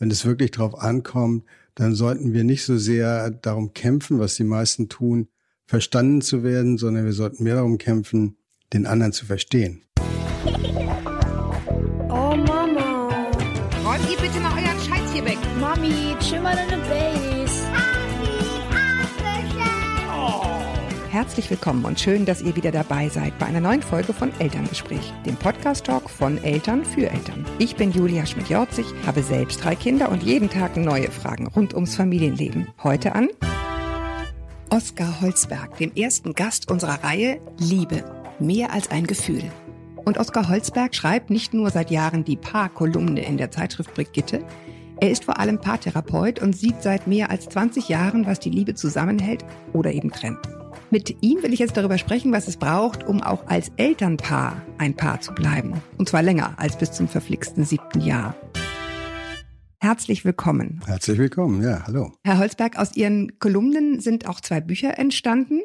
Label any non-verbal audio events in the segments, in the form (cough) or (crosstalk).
wenn es wirklich drauf ankommt, dann sollten wir nicht so sehr darum kämpfen, was die meisten tun, verstanden zu werden, sondern wir sollten mehr darum kämpfen, den anderen zu verstehen. Oh Mama. Räumt ihr bitte mal euren Scheiß hier weg. Mami, chill mal deine Base. Herzlich willkommen und schön, dass ihr wieder dabei seid bei einer neuen Folge von Elterngespräch, dem Podcast-Talk von Eltern für Eltern. Ich bin Julia Schmidt-Jorzig, habe selbst drei Kinder und jeden Tag neue Fragen rund ums Familienleben. Heute an Oskar Holzberg, dem ersten Gast unserer Reihe Liebe, mehr als ein Gefühl. Und Oskar Holzberg schreibt nicht nur seit Jahren die Paar-Kolumne in der Zeitschrift Brigitte, er ist vor allem Paartherapeut und sieht seit mehr als 20 Jahren, was die Liebe zusammenhält oder eben trennt. Mit ihm will ich jetzt darüber sprechen, was es braucht, um auch als Elternpaar ein Paar zu bleiben. Und zwar länger als bis zum verflixten siebten Jahr. Herzlich willkommen. Herzlich willkommen, ja, hallo. Herr Holzberg, aus Ihren Kolumnen sind auch zwei Bücher entstanden.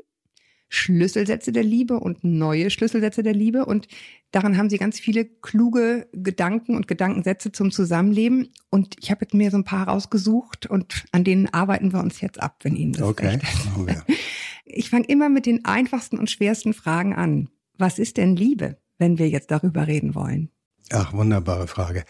Schlüsselsätze der Liebe und neue Schlüsselsätze der Liebe. Und daran haben Sie ganz viele kluge Gedanken und Gedankensätze zum Zusammenleben. Und ich habe jetzt mir so ein paar rausgesucht und an denen arbeiten wir uns jetzt ab, wenn Ihnen das Okay, recht ist. machen wir. (laughs) Ich fange immer mit den einfachsten und schwersten Fragen an. Was ist denn Liebe, wenn wir jetzt darüber reden wollen? Ach, wunderbare Frage.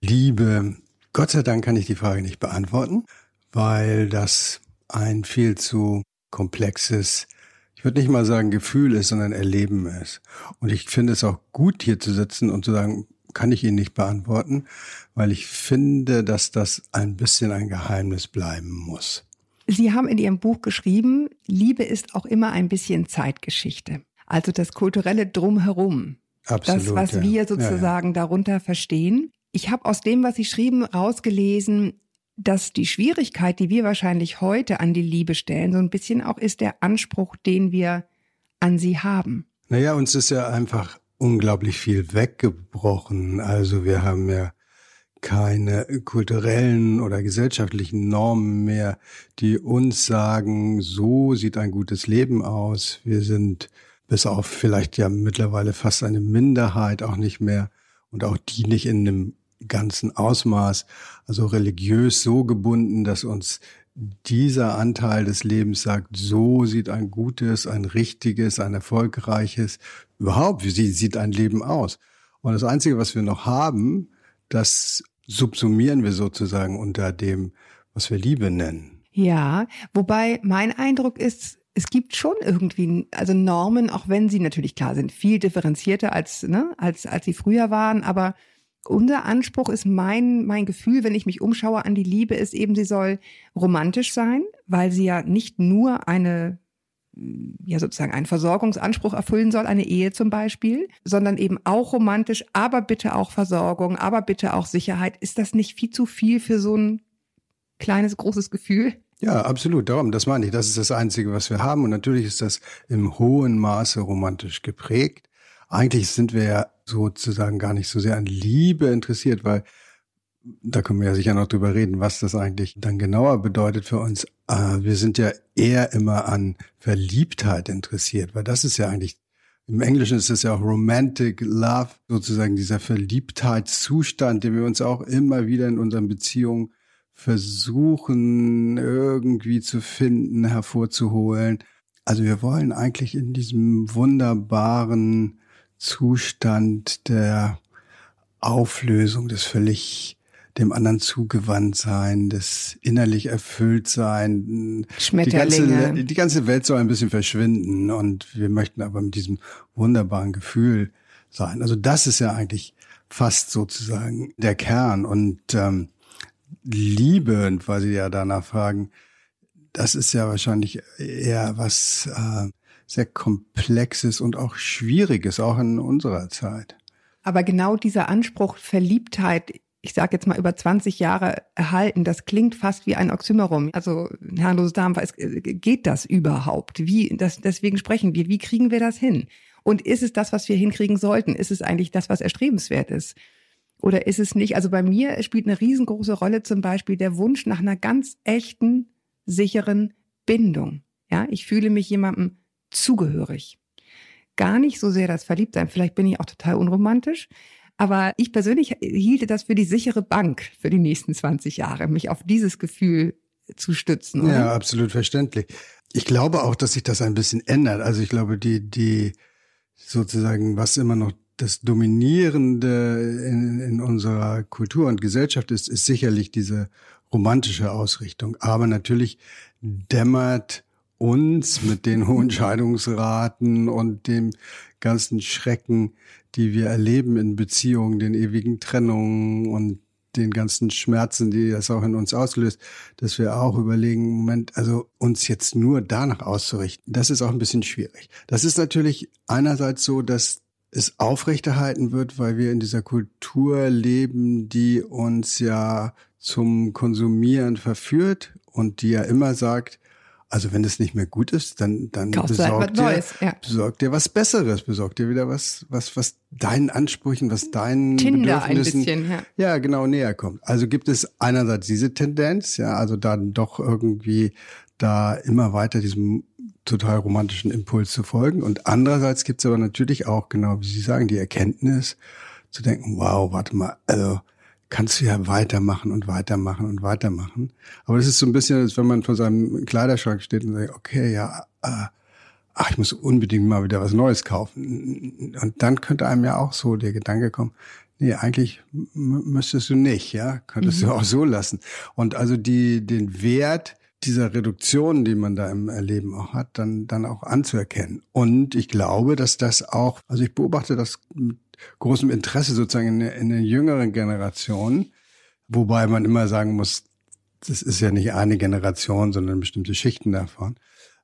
Liebe, Gott sei Dank kann ich die Frage nicht beantworten, weil das ein viel zu komplexes, ich würde nicht mal sagen Gefühl ist, sondern Erleben ist. Und ich finde es auch gut, hier zu sitzen und zu sagen, kann ich Ihnen nicht beantworten, weil ich finde, dass das ein bisschen ein Geheimnis bleiben muss. Sie haben in Ihrem Buch geschrieben, Liebe ist auch immer ein bisschen Zeitgeschichte. Also das kulturelle Drumherum. Absolut. das, was ja. wir Ja, ja. sozusagen darunter verstehen. Ich habe aus dem, was Sie schrieben, rausgelesen, dass die Schwierigkeit, die wir wahrscheinlich heute an die Liebe stellen, so ein bisschen auch ist der Anspruch, den wir an sie haben. Naja, uns ist ja einfach unglaublich viel weggebrochen. Also wir haben ja keine kulturellen oder gesellschaftlichen Normen mehr, die uns sagen, so sieht ein gutes Leben aus. Wir sind bis auf vielleicht ja mittlerweile fast eine Minderheit auch nicht mehr und auch die nicht in einem ganzen Ausmaß, also religiös so gebunden, dass uns dieser Anteil des Lebens sagt, so sieht ein gutes, ein richtiges, ein erfolgreiches, überhaupt, wie sie- sieht ein Leben aus. Und das Einzige, was wir noch haben, das subsumieren wir sozusagen unter dem, was wir Liebe nennen. Ja, wobei mein Eindruck ist, es gibt schon irgendwie, also Normen, auch wenn sie natürlich klar sind, viel differenzierter als, ne, als, als sie früher waren, aber unser Anspruch ist mein, mein Gefühl, wenn ich mich umschaue an die Liebe, ist eben, sie soll romantisch sein, weil sie ja nicht nur eine, ja sozusagen einen Versorgungsanspruch erfüllen soll, eine Ehe zum Beispiel, sondern eben auch romantisch, aber bitte auch Versorgung, aber bitte auch Sicherheit. Ist das nicht viel zu viel für so ein kleines, großes Gefühl? Ja, absolut. Darum, das meine ich. Das ist das Einzige, was wir haben. Und natürlich ist das im hohen Maße romantisch geprägt. Eigentlich sind wir ja sozusagen gar nicht so sehr an Liebe interessiert, weil da können wir ja sicher noch drüber reden, was das eigentlich dann genauer bedeutet für uns. Äh, Wir sind ja eher immer an Verliebtheit interessiert, weil das ist ja eigentlich, im Englischen ist es ja auch Romantic Love, sozusagen dieser Verliebtheitszustand, den wir uns auch immer wieder in unseren Beziehungen versuchen irgendwie zu finden, hervorzuholen. Also wir wollen eigentlich in diesem wunderbaren Zustand der Auflösung, des völlig dem anderen zugewandt sein, des innerlich erfüllt sein. Die Schmetterlinge. ganze, die ganze Welt soll ein bisschen verschwinden und wir möchten aber mit diesem wunderbaren Gefühl sein. Also das ist ja eigentlich fast sozusagen der Kern und ähm, Liebe, weil Sie ja danach fragen, das ist ja wahrscheinlich eher was äh, sehr Komplexes und auch Schwieriges, auch in unserer Zeit. Aber genau dieser Anspruch Verliebtheit, ich sage jetzt mal über 20 Jahre erhalten, das klingt fast wie ein Oxymoron. Also herrenlose Damen, es- geht das überhaupt? Wie, das, deswegen sprechen wir, wie kriegen wir das hin? Und ist es das, was wir hinkriegen sollten? Ist es eigentlich das, was erstrebenswert ist? Oder ist es nicht? Also bei mir spielt eine riesengroße Rolle zum Beispiel der Wunsch nach einer ganz echten, sicheren Bindung. Ja, ich fühle mich jemandem zugehörig. Gar nicht so sehr das Verliebtsein. Vielleicht bin ich auch total unromantisch. Aber ich persönlich hielte das für die sichere Bank für die nächsten 20 Jahre, mich auf dieses Gefühl zu stützen. Oder? Ja, absolut verständlich. Ich glaube auch, dass sich das ein bisschen ändert. Also ich glaube, die, die sozusagen, was immer noch das Dominierende in, in unserer Kultur und Gesellschaft ist, ist sicherlich diese romantische Ausrichtung. Aber natürlich dämmert uns mit den hohen Scheidungsraten und dem ganzen Schrecken, die wir erleben in Beziehungen, den ewigen Trennungen und den ganzen Schmerzen, die das auch in uns auslöst, dass wir auch überlegen, Moment, also uns jetzt nur danach auszurichten, das ist auch ein bisschen schwierig. Das ist natürlich einerseits so, dass es aufrechterhalten wird, weil wir in dieser Kultur leben, die uns ja zum Konsumieren verführt und die ja immer sagt, also wenn es nicht mehr gut ist, dann dann Kaufst besorgt dir, Neues, ja. besorgt dir was Besseres, besorgt dir wieder was was was deinen Ansprüchen, was deinen Tinder ein Bedürfnissen bisschen, ja. ja genau näher kommt. Also gibt es einerseits diese Tendenz, ja, also dann doch irgendwie da immer weiter diesem total romantischen Impuls zu folgen und andererseits gibt es aber natürlich auch genau wie Sie sagen die Erkenntnis zu denken, wow, warte mal, also kannst du ja weitermachen und weitermachen und weitermachen. Aber das ist so ein bisschen, als wenn man vor seinem Kleiderschrank steht und sagt, okay, ja, äh, ach, ich muss unbedingt mal wieder was Neues kaufen. Und dann könnte einem ja auch so der Gedanke kommen, nee, eigentlich müsstest du nicht, ja, könntest du auch so lassen. Und also die, den Wert dieser Reduktion, die man da im Erleben auch hat, dann, dann auch anzuerkennen. Und ich glaube, dass das auch, also ich beobachte das mit großem Interesse sozusagen in, der- in den jüngeren Generationen, wobei man immer sagen muss, das ist ja nicht eine Generation, sondern bestimmte Schichten davon.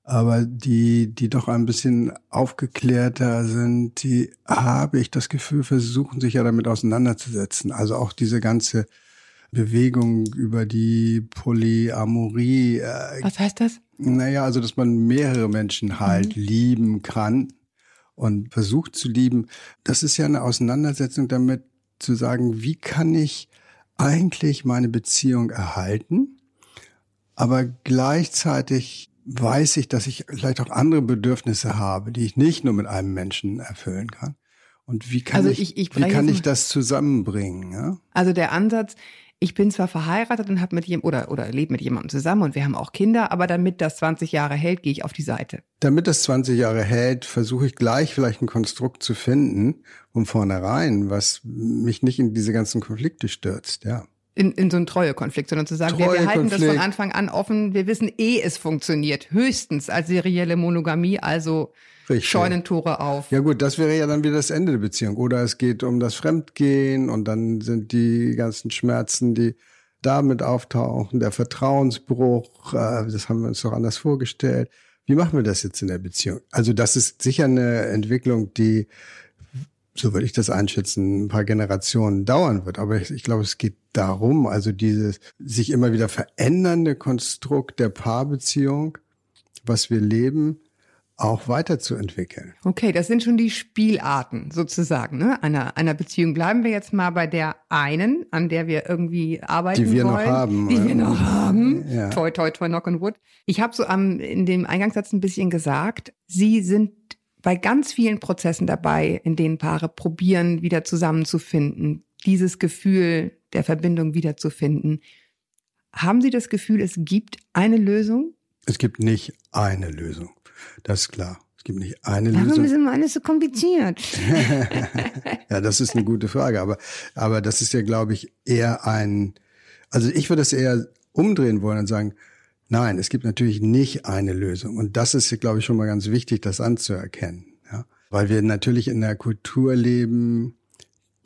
Aber die, die doch ein bisschen aufgeklärter sind, die habe ich das Gefühl, versuchen sich ja damit auseinanderzusetzen. Also auch diese ganze Bewegung über die Polyamorie, äh, Was heißt das? naja, also dass man mehrere Menschen halt lieben kann und versucht zu lieben. Das ist ja eine Auseinandersetzung damit zu sagen, wie kann ich eigentlich meine Beziehung erhalten, aber gleichzeitig weiß ich, dass ich vielleicht auch andere Bedürfnisse habe, die ich nicht nur mit einem Menschen erfüllen kann. Und wie kann Also ich, ich- ich wie kann ich das zusammenbringen? Ja? Also der Ansatz, ich bin zwar verheiratet und habe mit jemandem oder oder lebe mit jemandem zusammen und wir haben auch Kinder, aber damit das 20 Jahre hält, gehe ich auf die Seite. Damit das 20 Jahre hält, versuche ich gleich vielleicht ein Konstrukt zu finden, von vornherein, was mich nicht in diese ganzen Konflikte stürzt, ja. In, in so einen Treuekonflikt, sondern zu sagen, wir, wir halten das von. Anfang an offen, wir wissen eh, es funktioniert. Höchstens als serielle Monogamie, also Richtig. Scheunentore auf. Ja gut, das wäre ja dann wieder das Ende der Beziehung. Oder es geht um das Fremdgehen und dann sind die ganzen Schmerzen, die damit auftauchen, der Vertrauensbruch, äh, das haben wir uns doch anders vorgestellt. Wie machen wir das jetzt in der Beziehung? Also das ist sicher eine Entwicklung, die, so würde ich das einschätzen, ein paar Generationen dauern wird. Aber ich, ich glaube, es geht darum, also dieses sich immer wieder verändernde Konstrukt der Paarbeziehung, was wir leben, auch weiterzuentwickeln. Okay, das sind schon die Spielarten sozusagen ne? einer, einer Beziehung. Bleiben wir jetzt mal bei der einen, an der wir irgendwie arbeiten Die wir noch wollen. haben, Die wir noch haben. Ja. Toi, toi, toi, knock on wood. Ich habe so am, in dem Eingangssatz ein bisschen gesagt, Sie sind bei ganz vielen Prozessen dabei, in denen Paare probieren, wieder zusammenzufinden, dieses Gefühl der Verbindung wiederzufinden. Haben Sie das Gefühl, es gibt eine Lösung? Es gibt nicht eine Lösung. Das ist klar. Es gibt nicht eine Warum Lösung. ist immer alles so kompliziert? (laughs) ja, das ist eine gute Frage. Aber, aber das ist ja, glaube ich, eher ein, also ich würde es eher umdrehen wollen und sagen, nein, es gibt natürlich nicht eine Lösung. Und das ist, glaube ich, schon mal ganz wichtig, das anzuerkennen. Ja? Weil wir natürlich in einer Kultur leben,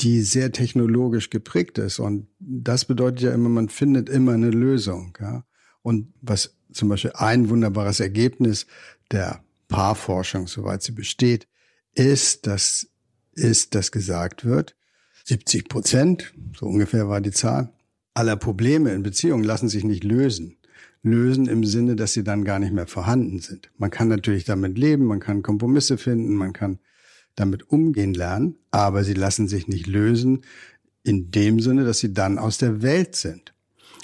die sehr technologisch geprägt ist. Und das bedeutet ja immer, man findet immer eine Lösung. Ja? Und was zum Beispiel ein wunderbares Ergebnis der Paarforschung, soweit sie besteht, ist, dass, ist, dass gesagt wird, 70 Prozent, so ungefähr war die Zahl, aller Probleme in Beziehungen lassen sich nicht lösen. Lösen im Sinne, dass sie dann gar nicht mehr vorhanden sind. Man kann natürlich damit leben, man kann Kompromisse finden, man kann damit umgehen lernen, aber sie lassen sich nicht lösen in dem Sinne, dass sie dann aus der Welt sind.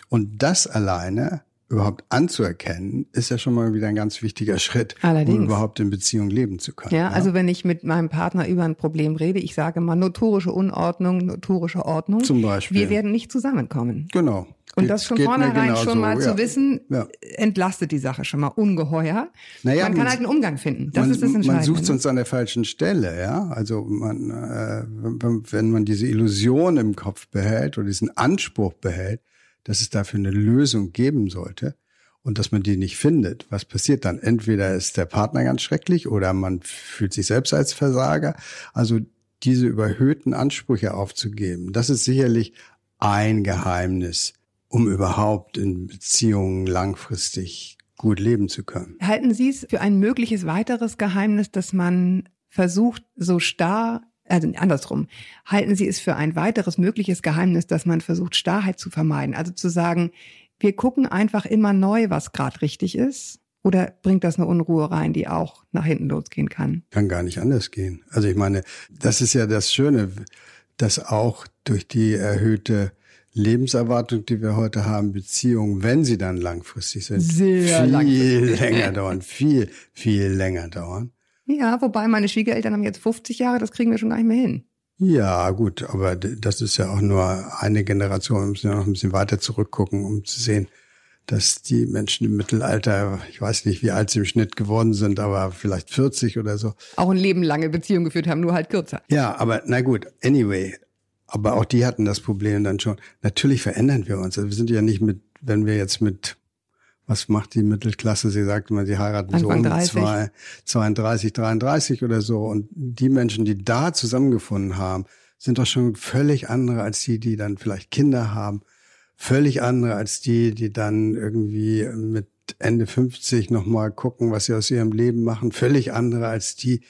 Und das alleine überhaupt anzuerkennen, ist ja schon mal wieder ein ganz wichtiger Schritt, Allerdings. um überhaupt in Beziehung leben zu können. Ja, also wenn ich mit meinem Partner über ein Problem rede, ich sage mal notorische Unordnung, notorische Ordnung. Zum Beispiel. Wir werden nicht zusammenkommen. Genau. Und das von vornherein genauso, schon mal ja. zu wissen, Ja. entlastet die Sache schon mal ungeheuer. Naja, man kann man- halt einen Umgang finden. Das man, ist das Entscheidende. man sucht sonst an der falschen Stelle, ja. Also man, äh, wenn, wenn man diese Illusion im Kopf behält oder diesen Anspruch behält, dass es dafür eine Lösung geben sollte und dass man die nicht findet, was passiert dann? Entweder ist der Partner ganz schrecklich oder man fühlt sich selbst als Versager. Also diese überhöhten Ansprüche aufzugeben, das ist sicherlich ein Geheimnis, um überhaupt in Beziehungen langfristig gut leben zu können. Halten Sie es für ein mögliches weiteres Geheimnis, dass man versucht, so starr, also andersrum, halten Sie es für ein weiteres mögliches Geheimnis, dass man versucht, Starrheit zu vermeiden? Also zu sagen, wir gucken einfach immer neu, was gerade richtig ist? Oder bringt das eine Unruhe rein, die auch nach hinten losgehen kann? kann gar nicht anders gehen. Also ich meine, das ist ja das Schöne, dass auch durch die erhöhte Lebenserwartung, die wir heute haben, Beziehungen, wenn sie dann langfristig sind, Sehr viel langfristig. länger dauern, viel, viel länger dauern. Ja, wobei meine Schwiegereltern haben jetzt 50 Jahre, das kriegen wir schon gar nicht mehr hin. Ja, gut, aber das ist ja auch nur eine Generation. Wir müssen ja noch ein bisschen weiter zurückgucken, um zu sehen, dass die Menschen im Mittelalter, ich weiß nicht, wie alt sie im Schnitt geworden sind, aber vielleicht 40 oder so, Auch ein Leben lange Beziehung geführt haben, nur halt kürzer. Ja, aber na gut, anyway. Aber auch die hatten das Problem dann schon. Natürlich verändern wir uns. Also wir sind ja nicht mit, wenn wir jetzt mit, was macht die Mittelklasse? Sie sagt immer, sie heiraten so Anfang um 30. zwei, 32, 33 oder so. Und die Menschen, die da zusammengefunden haben, sind doch schon völlig andere als die, die dann vielleicht Kinder haben. Völlig andere als die, die dann irgendwie mit Ende 50 nochmal gucken, was sie aus ihrem Leben machen. Völlig andere als die,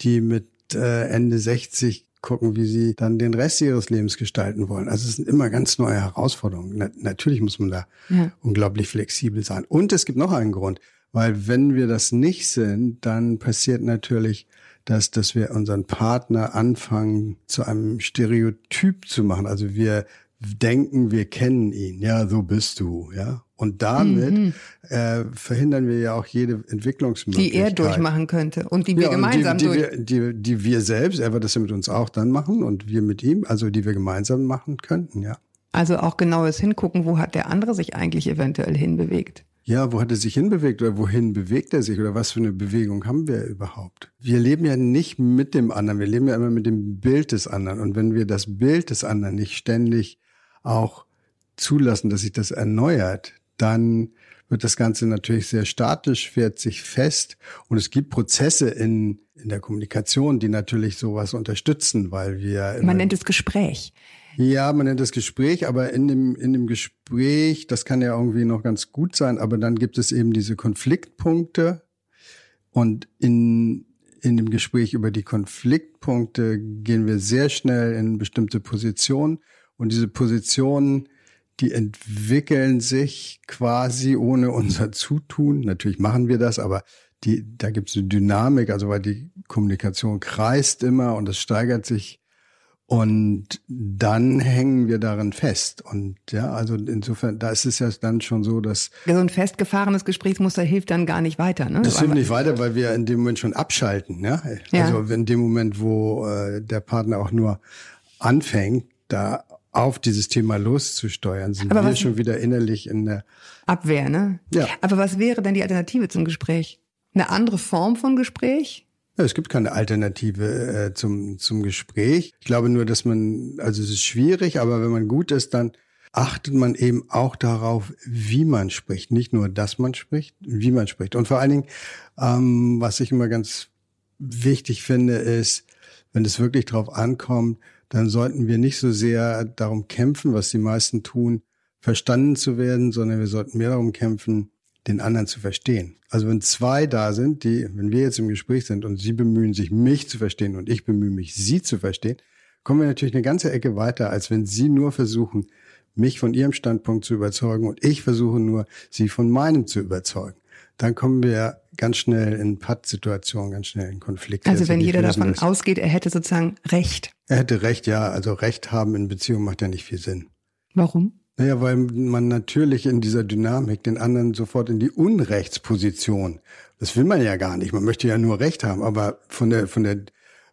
die mit äh, Ende 60 gucken, wie sie dann den Rest ihres Lebens gestalten wollen. Also es sind immer ganz neue Herausforderungen. Na, natürlich muss man da Ja. unglaublich flexibel sein. Und es gibt noch einen Grund, weil wenn wir das nicht sind, dann passiert natürlich, dass, dass wir unseren Partner anfangen, zu einem Stereotyp zu machen. Also wir denken, wir kennen ihn. Ja, so bist du. Ja. Und damit äh, verhindern wir ja auch jede Entwicklungsmöglichkeit. Die er durchmachen könnte und die wir Ja, gemeinsam die, die, durch. wir, die, die wir selbst, er wird das ja mit uns auch dann machen und wir mit ihm, also die wir gemeinsam machen könnten, ja. Also auch genaues Hingucken, wo hat der andere sich eigentlich eventuell hinbewegt. Ja, wo hat er sich hinbewegt oder wohin bewegt er sich oder was für eine Bewegung haben wir überhaupt? Wir leben ja nicht mit dem anderen, wir leben ja immer mit dem Bild des anderen. Und wenn wir das Bild des anderen nicht ständig auch zulassen, dass sich das erneuert, dann wird das Ganze natürlich sehr statisch, fährt sich fest. Und es gibt Prozesse in, in der Kommunikation, die natürlich sowas unterstützen, weil wir Man nennt es Gespräch. ja, man nennt das Gespräch, aber in dem, in dem Gespräch, das kann ja irgendwie noch ganz gut sein, aber dann gibt es eben diese Konfliktpunkte und in, in dem Gespräch über die Konfliktpunkte gehen wir sehr schnell in bestimmte Positionen und diese Positionen, die entwickeln sich quasi ohne unser Zutun. Natürlich machen wir das, aber die, da gibt es eine Dynamik, also weil die Kommunikation kreist immer und es steigert sich und dann hängen wir darin fest. Und ja, also insofern, da ist es ja dann schon so, dass So ein festgefahrenes Gesprächsmuster hilft dann gar nicht weiter. Ne? das hilft nicht weiter, weil wir in dem Moment schon abschalten. Ja? Ja. Also in dem Moment, wo äh, der Partner auch nur anfängt, da auf dieses Thema loszusteuern, sind Aber wir was- schon wieder innerlich in der Abwehr, ne? Ja. Aber was wäre denn die Alternative zum Gespräch? Eine andere Form von Gespräch? Ja, es gibt keine Alternative äh, zum, zum Gespräch. Ich glaube nur, dass man, also es ist schwierig, aber wenn man gut ist, dann achtet man eben auch darauf, wie man spricht. Nicht nur, dass man spricht, wie man spricht. Und vor allen Dingen, ähm, was ich immer ganz wichtig finde, ist, wenn es wirklich drauf ankommt, dann sollten wir nicht so sehr darum kämpfen, was die meisten tun, verstanden zu werden, sondern wir sollten mehr darum kämpfen, den anderen zu verstehen. Also wenn zwei da sind, die, wenn wir jetzt im Gespräch sind und sie bemühen sich, mich zu verstehen und ich bemühe mich, sie zu verstehen, kommen wir natürlich eine ganze Ecke weiter, als wenn sie nur versuchen, mich von ihrem Standpunkt zu überzeugen und ich versuche nur, sie von meinem zu überzeugen. Dann kommen wir ganz schnell in Pattsituationen, ganz schnell in Konflikte. Also wenn jeder davon müssen. ausgeht, er hätte sozusagen Recht. Er hätte recht, ja. Also Recht haben in Beziehungen macht ja nicht viel Sinn. Warum? Naja, weil man natürlich in dieser Dynamik den anderen sofort in die Unrechtsposition, das will man ja gar nicht, man möchte ja nur Recht haben, aber von der, von der,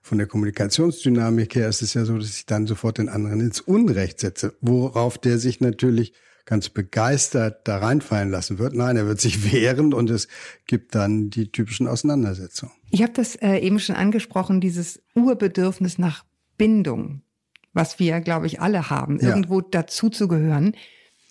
von der Kommunikationsdynamik her ist es ja so, dass ich dann sofort den anderen ins Unrecht setze, worauf der sich natürlich ganz begeistert da reinfallen lassen wird. Nein, er wird sich (laughs) wehren und es gibt dann die typischen Auseinandersetzungen. Ich habe das äh, eben schon angesprochen, dieses Urbedürfnis nach Bindung, was wir, glaube ich, alle haben, Ja. irgendwo dazu zu gehören.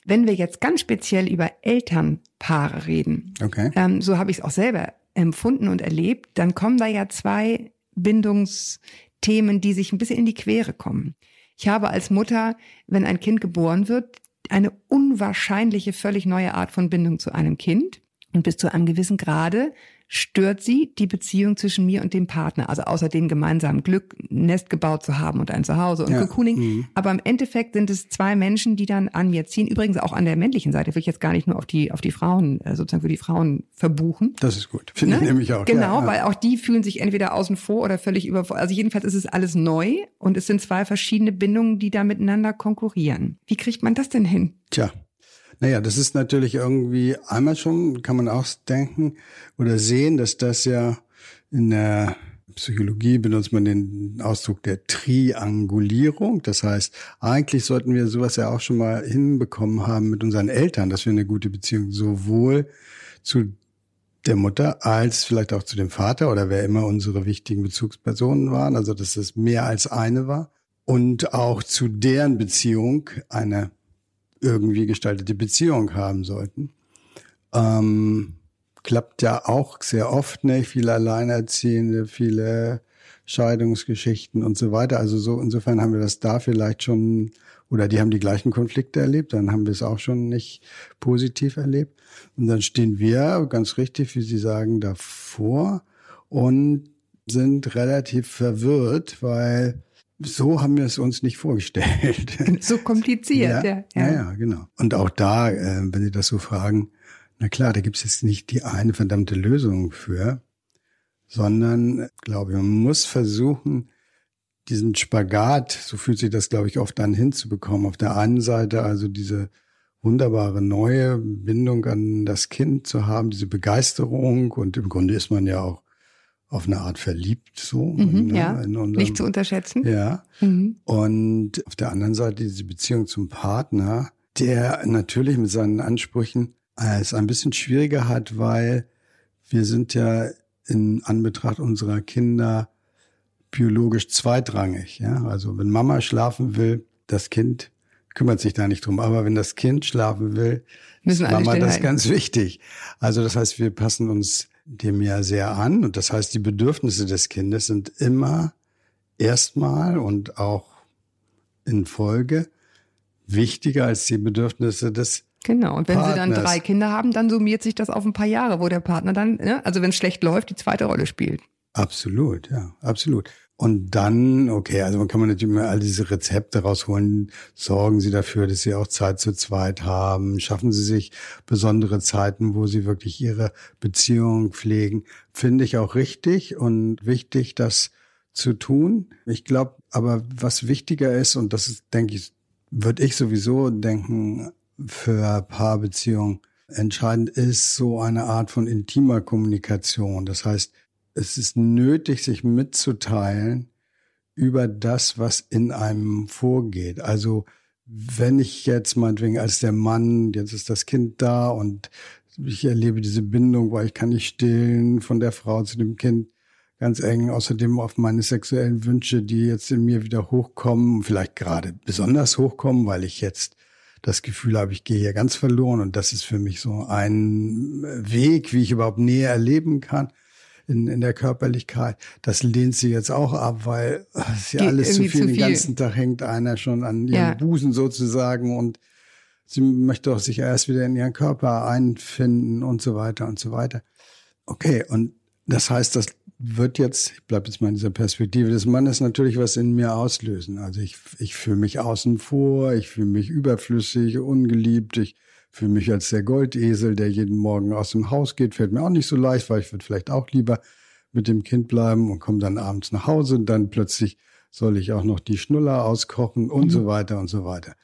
Wenn wir jetzt ganz speziell über Elternpaare reden, Okay. ähm, so habe ich es auch selber empfunden und erlebt, dann kommen da ja zwei Bindungsthemen, die sich ein bisschen in die Quere kommen. Ich habe als Mutter, wenn ein Kind geboren wird, eine unwahrscheinliche, völlig neue Art von Bindung zu einem Kind. Und bis zu einem gewissen Grade stört sie die Beziehung zwischen mir und dem Partner. Also außer dem gemeinsamen Glück, ein Nest gebaut zu haben und ein Zuhause und Ja. Cocooning. Mhm. Aber im Endeffekt sind es zwei Menschen, die dann an mir ziehen. Übrigens auch an der männlichen Seite will ich jetzt gar nicht nur auf die, auf die Frauen, äh, sozusagen für die Frauen verbuchen. Das ist gut. Finde ich Ne? nämlich auch. Genau, ja, ja. weil auch die fühlen sich entweder außen vor oder völlig über. Also jedenfalls ist es alles neu und es sind zwei verschiedene Bindungen, die da miteinander konkurrieren. Wie kriegt man das denn hin? Tja. Naja, das ist natürlich irgendwie einmal schon, kann man auch denken oder sehen, dass das ja in der Psychologie benutzt man den Ausdruck der Triangulierung. Das heißt, eigentlich sollten wir sowas ja auch schon mal hinbekommen haben mit unseren Eltern, dass wir eine gute Beziehung sowohl zu der Mutter als vielleicht auch zu dem Vater oder wer immer unsere wichtigen Bezugspersonen waren, also dass es mehr als eine war und auch zu deren Beziehung eine irgendwie gestaltete Beziehung haben sollten. Ähm, klappt ja auch sehr oft nicht, viele Alleinerziehende, viele Scheidungsgeschichten und so weiter. Also so insofern haben wir das da vielleicht schon oder die haben die gleichen Konflikte erlebt, dann haben wir es auch schon nicht positiv erlebt. Und dann stehen wir ganz richtig, wie Sie sagen, davor und sind relativ verwirrt, weil so haben wir es uns nicht vorgestellt. (laughs) So kompliziert, ja. ja, ja, genau. Und auch da, äh, wenn Sie das so fragen, na klar, da gibt es jetzt nicht die eine verdammte Lösung für, sondern, glaube ich, man muss versuchen, diesen Spagat, so fühlt sich das, glaube ich, oft an hinzubekommen. Auf der einen Seite also diese wunderbare neue Bindung an das Kind zu haben, diese Begeisterung und im Grunde ist man ja auch auf eine Art verliebt so. Mhm, ne, ja, unserem- nicht zu unterschätzen. Ja. Mhm. Und auf der anderen Seite diese Beziehung zum Partner, der natürlich mit seinen Ansprüchen es ein bisschen schwieriger hat, weil wir sind ja in Anbetracht unserer Kinder biologisch zweitrangig. Ja? Also wenn Mama schlafen will, das Kind kümmert sich da nicht drum. Aber wenn das Kind schlafen will, Müssen ist Mama das stillhalten. ganz wichtig. Also das heißt, wir passen uns dem ja sehr an. Und das heißt, die Bedürfnisse des Kindes sind immer erstmal und auch in Folge wichtiger als die Bedürfnisse des Genau. Und wenn sie dann Partners. drei Kinder haben, dann summiert sich das auf ein paar Jahre, wo der Partner dann, ne, also wenn es schlecht läuft, die zweite Rolle spielt. Absolut, ja, absolut. Und dann, okay, also man kann man natürlich immer all diese Rezepte rausholen. Sorgen Sie dafür, dass Sie auch Zeit zu zweit haben. Schaffen Sie sich besondere Zeiten, wo Sie wirklich Ihre Beziehung pflegen. Finde ich auch richtig und wichtig, das zu tun. Ich glaube, aber was wichtiger ist, und das ist, denke ich, würde ich sowieso denken, für Paarbeziehungen entscheidend ist so eine Art von intimer Kommunikation. Das heißt, es ist nötig, sich mitzuteilen über das, was in einem vorgeht. Also wenn ich jetzt meinetwegen als der Mann, jetzt ist das Kind da und ich erlebe diese Bindung, weil ich kann nicht stillen von der Frau zu dem Kind ganz eng. Außerdem auf meine sexuellen Wünsche, die jetzt in mir wieder hochkommen, vielleicht gerade besonders hochkommen, weil ich jetzt das Gefühl habe, ich gehe hier ganz verloren und das ist für mich so ein Weg, wie ich überhaupt Nähe erleben kann in, in der Körperlichkeit. Das lehnt sie jetzt auch ab, weil es ja Geht alles zu viel. zu Den viel. ganzen Tag hängt einer schon an ihrem Ja. Busen sozusagen und sie möchte auch sich erst wieder in ihren Körper einfinden und so weiter und so weiter. Okay, und das heißt, das wird jetzt, ich bleibe jetzt mal in dieser Perspektive des Mannes, natürlich was in mir auslösen. Also ich, ich fühle mich außen vor, ich fühle mich überflüssig, ungeliebt, ich fühle mich als der Goldesel, der jeden Morgen aus dem Haus geht, fällt mir auch nicht so leicht, weil ich würde vielleicht auch lieber mit dem Kind bleiben und komme dann abends nach Hause und dann plötzlich soll ich auch noch die Schnuller auskochen und so weiter und so weiter.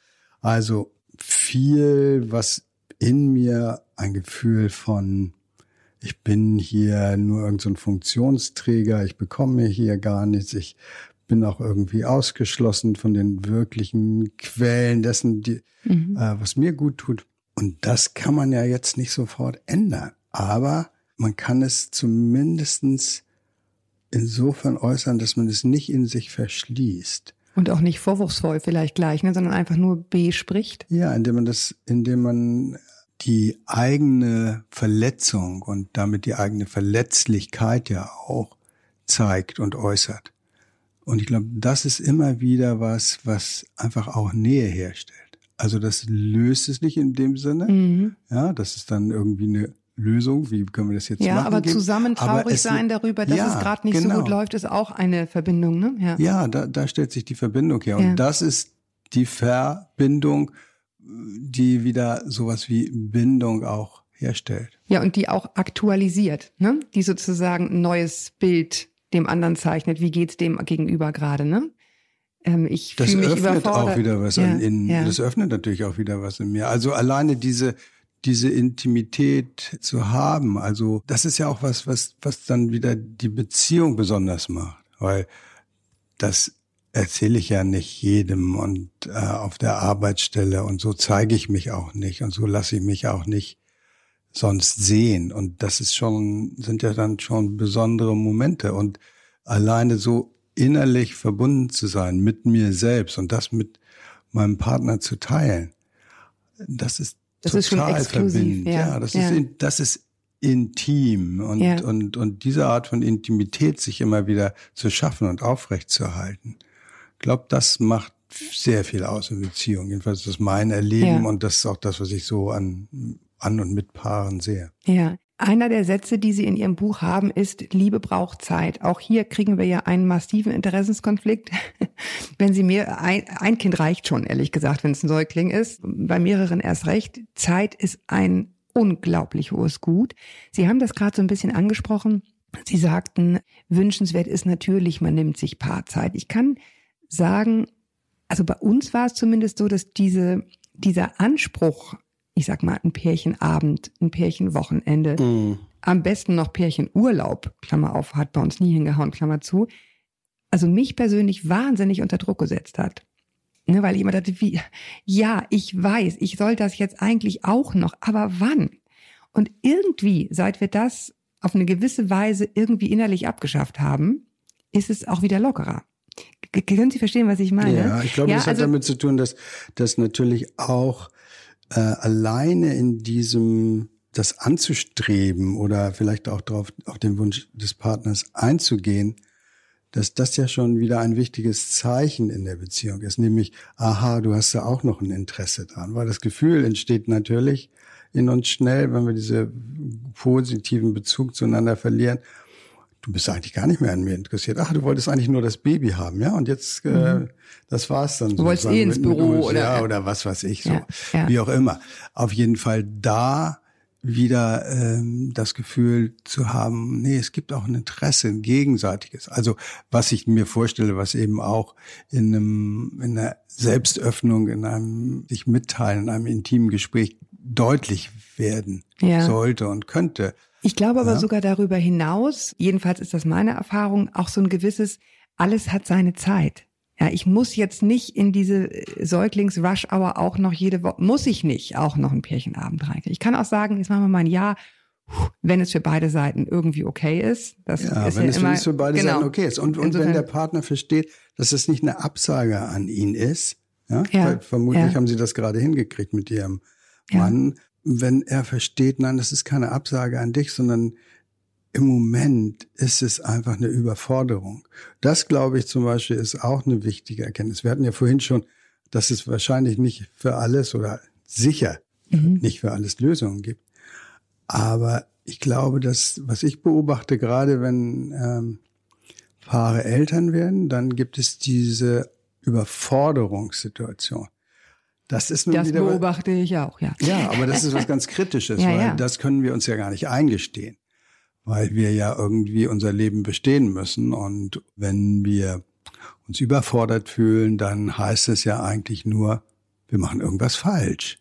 Also viel, was in mir ein Gefühl von, ich bin hier nur irgendein so Funktionsträger, ich bekomme hier gar nichts, ich bin auch irgendwie ausgeschlossen von den wirklichen Quellen dessen, die, mhm. äh, was mir gut tut. Und das kann man ja jetzt nicht sofort ändern. Aber man kann es zumindestens insofern äußern, dass man es nicht in sich verschließt. Und auch nicht vorwurfsvoll vielleicht gleich, ne, sondern einfach nur bespricht. Ja, indem man das, indem man die eigene Verletzung und damit die eigene Verletzlichkeit ja auch zeigt und äußert. Und ich glaube, das ist immer wieder was, was einfach auch Nähe herstellt. Also das löst es nicht in dem Sinne. Mhm. Ja, das ist dann irgendwie eine Lösung. Wie können wir das jetzt ja, machen? Ja, aber zusammen traurig es, sein darüber, dass ja, es gerade nicht genau. so gut läuft, ist auch eine Verbindung. Ne? Ja, ja da, da stellt sich die Verbindung her. Und das ist die Verbindung, die wieder sowas wie Bindung auch herstellt. Ja, und die auch aktualisiert, ne? die sozusagen ein neues Bild dem anderen zeichnet. Wie geht's dem gegenüber gerade? Ne? Ähm, ich das mich öffnet auch wieder was ja, innen. Ja. Das öffnet natürlich auch wieder was in mir. Also alleine diese diese Intimität zu haben. Also das ist ja auch was, was, was dann wieder die Beziehung besonders macht, weil das erzähle ich ja nicht jedem und äh, auf der Arbeitsstelle und so zeige ich mich auch nicht und so lasse ich mich auch nicht sonst sehen und das ist schon sind ja dann schon besondere Momente und alleine so innerlich verbunden zu sein mit mir selbst und das mit meinem Partner zu teilen, das ist das total ist verbindend. Ja, ja das ja. ist das ist intim und ja. und und diese Art von Intimität sich immer wieder zu schaffen und aufrechtzuerhalten. Ich glaube, das macht sehr viel aus in Beziehungen. Jedenfalls ist das mein Erleben und das ist auch das, was ich so an an und mit Paaren sehe. Ja, einer der Sätze, die Sie in Ihrem Buch haben, ist, Liebe braucht Zeit. Auch hier kriegen wir ja einen massiven Interessenskonflikt. (laughs) wenn Sie mir, ein, ein Kind reicht schon, ehrlich gesagt, wenn es ein Säugling ist. Bei mehreren erst recht. Zeit ist ein unglaublich hohes Gut. Sie haben das gerade so ein bisschen angesprochen. Sie sagten, wünschenswert ist natürlich, man nimmt sich Paarzeit. Ich kann sagen, also bei uns war es zumindest so, dass diese, dieser Anspruch ich sag mal, ein Pärchenabend, ein Pärchenwochenende, mm. am besten noch Pärchenurlaub, Klammer auf, hat bei uns nie hingehauen, Klammer zu, also mich persönlich wahnsinnig unter Druck gesetzt hat. Ne, weil ich immer dachte, wie, ja, ich weiß, ich soll das jetzt eigentlich auch noch, aber wann? Und irgendwie, seit wir das auf eine gewisse Weise irgendwie innerlich abgeschafft haben, ist es auch wieder lockerer. Können Sie verstehen, was ich meine? Ja, ich glaube, ja, das hat also, damit zu tun, dass, dass natürlich auch äh, alleine in diesem das anzustreben oder vielleicht auch darauf auf den Wunsch des Partners einzugehen, dass das ja schon wieder ein wichtiges Zeichen in der Beziehung ist, nämlich, aha, du hast da auch noch ein Interesse dran, weil das Gefühl entsteht natürlich in uns schnell, wenn wir diese positiven Bezug zueinander verlieren, du bist eigentlich gar nicht mehr an mir interessiert. Ach, du wolltest eigentlich nur das Baby haben, ja? Und jetzt, äh, mhm. äh, das war's dann. Du wolltest eh ins Büro mit, oder ja, oder was weiß ich so, ja, ja. wie auch immer. Auf jeden Fall da wieder ähm, das Gefühl zu haben, nee, es gibt auch ein Interesse, ein gegenseitiges. Also was ich mir vorstelle, was eben auch in einem in einer Selbstöffnung, in einem sich mitteilen, in einem intimen Gespräch deutlich werden ja. sollte und könnte. Ich glaube aber ja. sogar darüber hinaus, jedenfalls ist das meine Erfahrung, auch so ein gewisses, alles hat seine Zeit. Ja, ich muss jetzt nicht in diese äh, Säuglings-Rush-Hour auch noch jede Woche, muss ich nicht auch noch ein Pärchenabend rein. Ich kann auch sagen, jetzt machen wir mal ein Jahr, wenn es für beide Seiten irgendwie okay ist. Das ja, ist wenn ja es immer, für beide genau. Seiten okay ist. Und, und wenn der Partner versteht, dass es nicht eine Absage an ihn ist, ja, ja weil vermutlich ja. haben sie das gerade hingekriegt mit ihrem Mann, wenn er versteht, nein, das ist keine Absage an dich, sondern im Moment ist es einfach eine Überforderung. Das, glaube ich, zum Beispiel ist auch eine wichtige Erkenntnis. Wir hatten ja vorhin schon, dass es wahrscheinlich nicht für alles oder sicher mhm. nicht für alles Lösungen gibt. Aber ich glaube, dass, was ich beobachte, gerade wenn ähm, Paare Eltern werden, dann gibt es diese Überforderungssituation. Das ist nun das wieder beobachte ich auch, ja. Ja, aber das ist was ganz Kritisches, (laughs) ja, weil ja. das können wir uns ja gar nicht eingestehen, weil wir ja irgendwie unser Leben bestehen müssen. Und wenn wir uns überfordert fühlen, dann heißt es ja eigentlich nur, wir machen irgendwas falsch.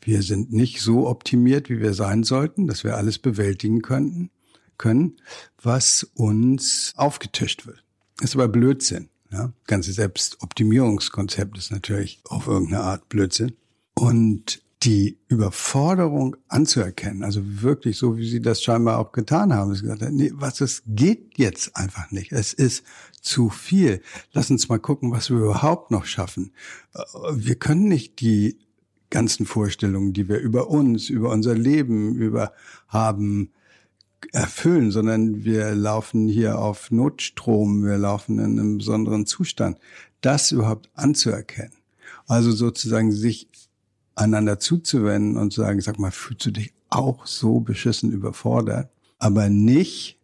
Wir sind nicht so optimiert, wie wir sein sollten, dass wir alles bewältigen könnten, können, was uns aufgetischt wird. Das ist aber Blödsinn. Ja? Ganze Selbstoptimierungskonzept ist natürlich auf irgendeine Art Blödsinn. Und die Überforderung anzuerkennen, also wirklich so, wie Sie das scheinbar auch getan haben, ist gesagt, nee, was es geht jetzt einfach nicht. Es ist zu viel. Lass uns mal gucken, was wir überhaupt noch schaffen. Wir können nicht die ganzen Vorstellungen, die wir über uns, über unser Leben, über haben, erfüllen, sondern wir laufen hier auf Notstrom, wir laufen in einem besonderen Zustand. Das überhaupt anzuerkennen. Also sozusagen sich einander zuzuwenden und zu sagen, sag mal, fühlst du dich auch so beschissen überfordert? Aber nicht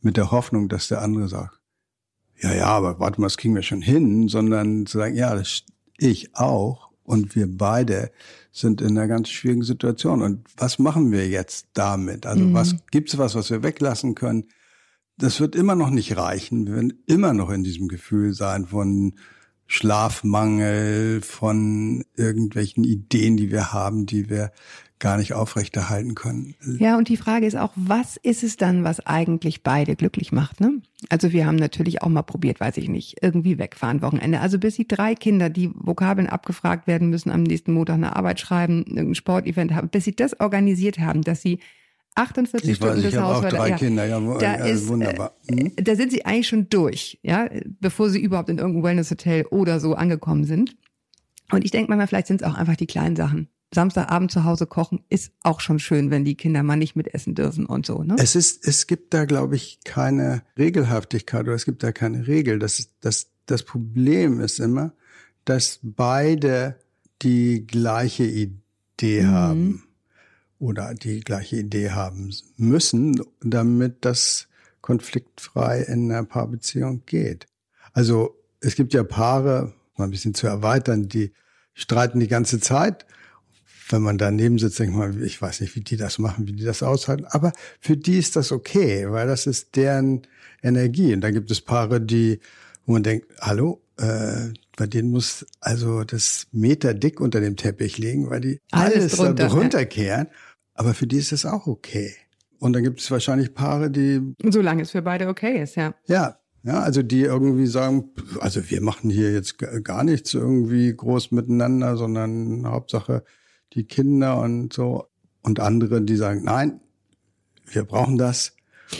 mit der Hoffnung, dass der andere sagt, ja, ja, aber warte mal, das kriegen wir schon hin, sondern zu sagen, ja, ich auch und wir beide sind in einer ganz schwierigen Situation. Und was machen wir jetzt damit? Also mhm. was gibt's was, was wir weglassen können? Das wird immer noch nicht reichen. Wir werden immer noch in diesem Gefühl sein von Schlafmangel, von irgendwelchen Ideen, die wir haben, die wir gar nicht aufrechterhalten können. Ja, und die Frage ist auch, was ist es dann, was eigentlich beide glücklich macht? Ne? Also wir haben natürlich auch mal probiert, weiß ich nicht, irgendwie wegfahren Wochenende. Also bis die drei Kinder, die Vokabeln abgefragt werden müssen, am nächsten Montag eine Arbeit schreiben, irgendein Sportevent haben, bis sie das organisiert haben, dass sie 48 ich Stunden weiß, des Haushalts. Kinder, ja, Kinder, ja, da ja, ist, wunderbar. Hm? Da sind sie eigentlich schon durch, ja, bevor sie überhaupt in irgendein Wellness-Hotel oder so angekommen sind. Und ich denke manchmal, vielleicht sind es auch einfach die kleinen Sachen. Samstagabend zu Hause kochen ist auch schon schön, wenn die Kinder mal nicht mitessen dürfen und so. Ne? Es ist, es gibt da, glaube ich, keine Regelhaftigkeit oder es gibt da keine Regel. Das, das, das Problem ist immer, dass beide die gleiche Idee mhm. haben oder die gleiche Idee haben müssen, damit das konfliktfrei in einer Paarbeziehung geht. Also es gibt ja Paare, mal ein bisschen zu erweitern, die streiten die ganze Zeit. Wenn man daneben sitzt, denkt man, ich weiß nicht, wie die das machen, wie die das aushalten. Aber für die ist das okay, weil das ist deren Energie. Und dann gibt es Paare, die, wo man denkt, hallo, äh, bei denen muss also das Meter dick unter dem Teppich liegen, weil die alles, alles drunter, da runterkehren. Aber für die ist das auch okay. Und dann gibt es wahrscheinlich Paare, die. Solange es für beide okay ist, ja. Ja. Ja, also die irgendwie sagen, also wir machen hier jetzt gar nichts irgendwie groß miteinander, sondern Hauptsache die Kinder und so. Und andere, die sagen, nein, wir brauchen das.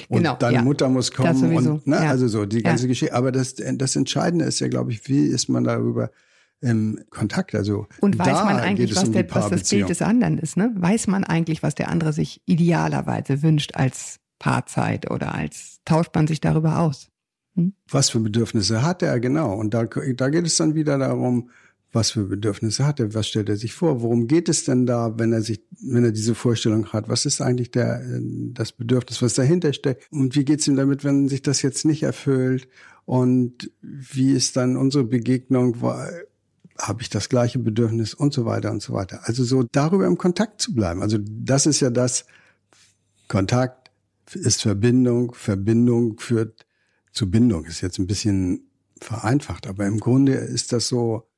Und genau, deine ja. Mutter muss kommen. Und, ne, ja. Also so, die ganze. Geschichte. Aber das, das Entscheidende ist ja, glaube ich, wie ist man darüber im Kontakt. Also und weiß man eigentlich, was, um der, was das Bild des anderen ist? Ne? Weiß man eigentlich, was der andere sich idealerweise wünscht als Paarzeit oder als tauscht man sich darüber aus? Hm? Was für Bedürfnisse hat er genau? Und da, da geht es dann wieder darum, was für Bedürfnisse hat er, was stellt er sich vor, worum geht es denn da, wenn er sich, wenn er diese Vorstellung hat, was ist eigentlich der, das Bedürfnis, was dahinter steckt und wie geht es ihm damit, wenn sich das jetzt nicht erfüllt und wie ist dann unsere Begegnung, habe ich das gleiche Bedürfnis und so weiter und so weiter. Also so darüber im Kontakt zu bleiben. Also das ist ja das, Kontakt ist Verbindung, Verbindung führt zu Bindung. Ist jetzt ein bisschen vereinfacht, aber im Grunde ist das so,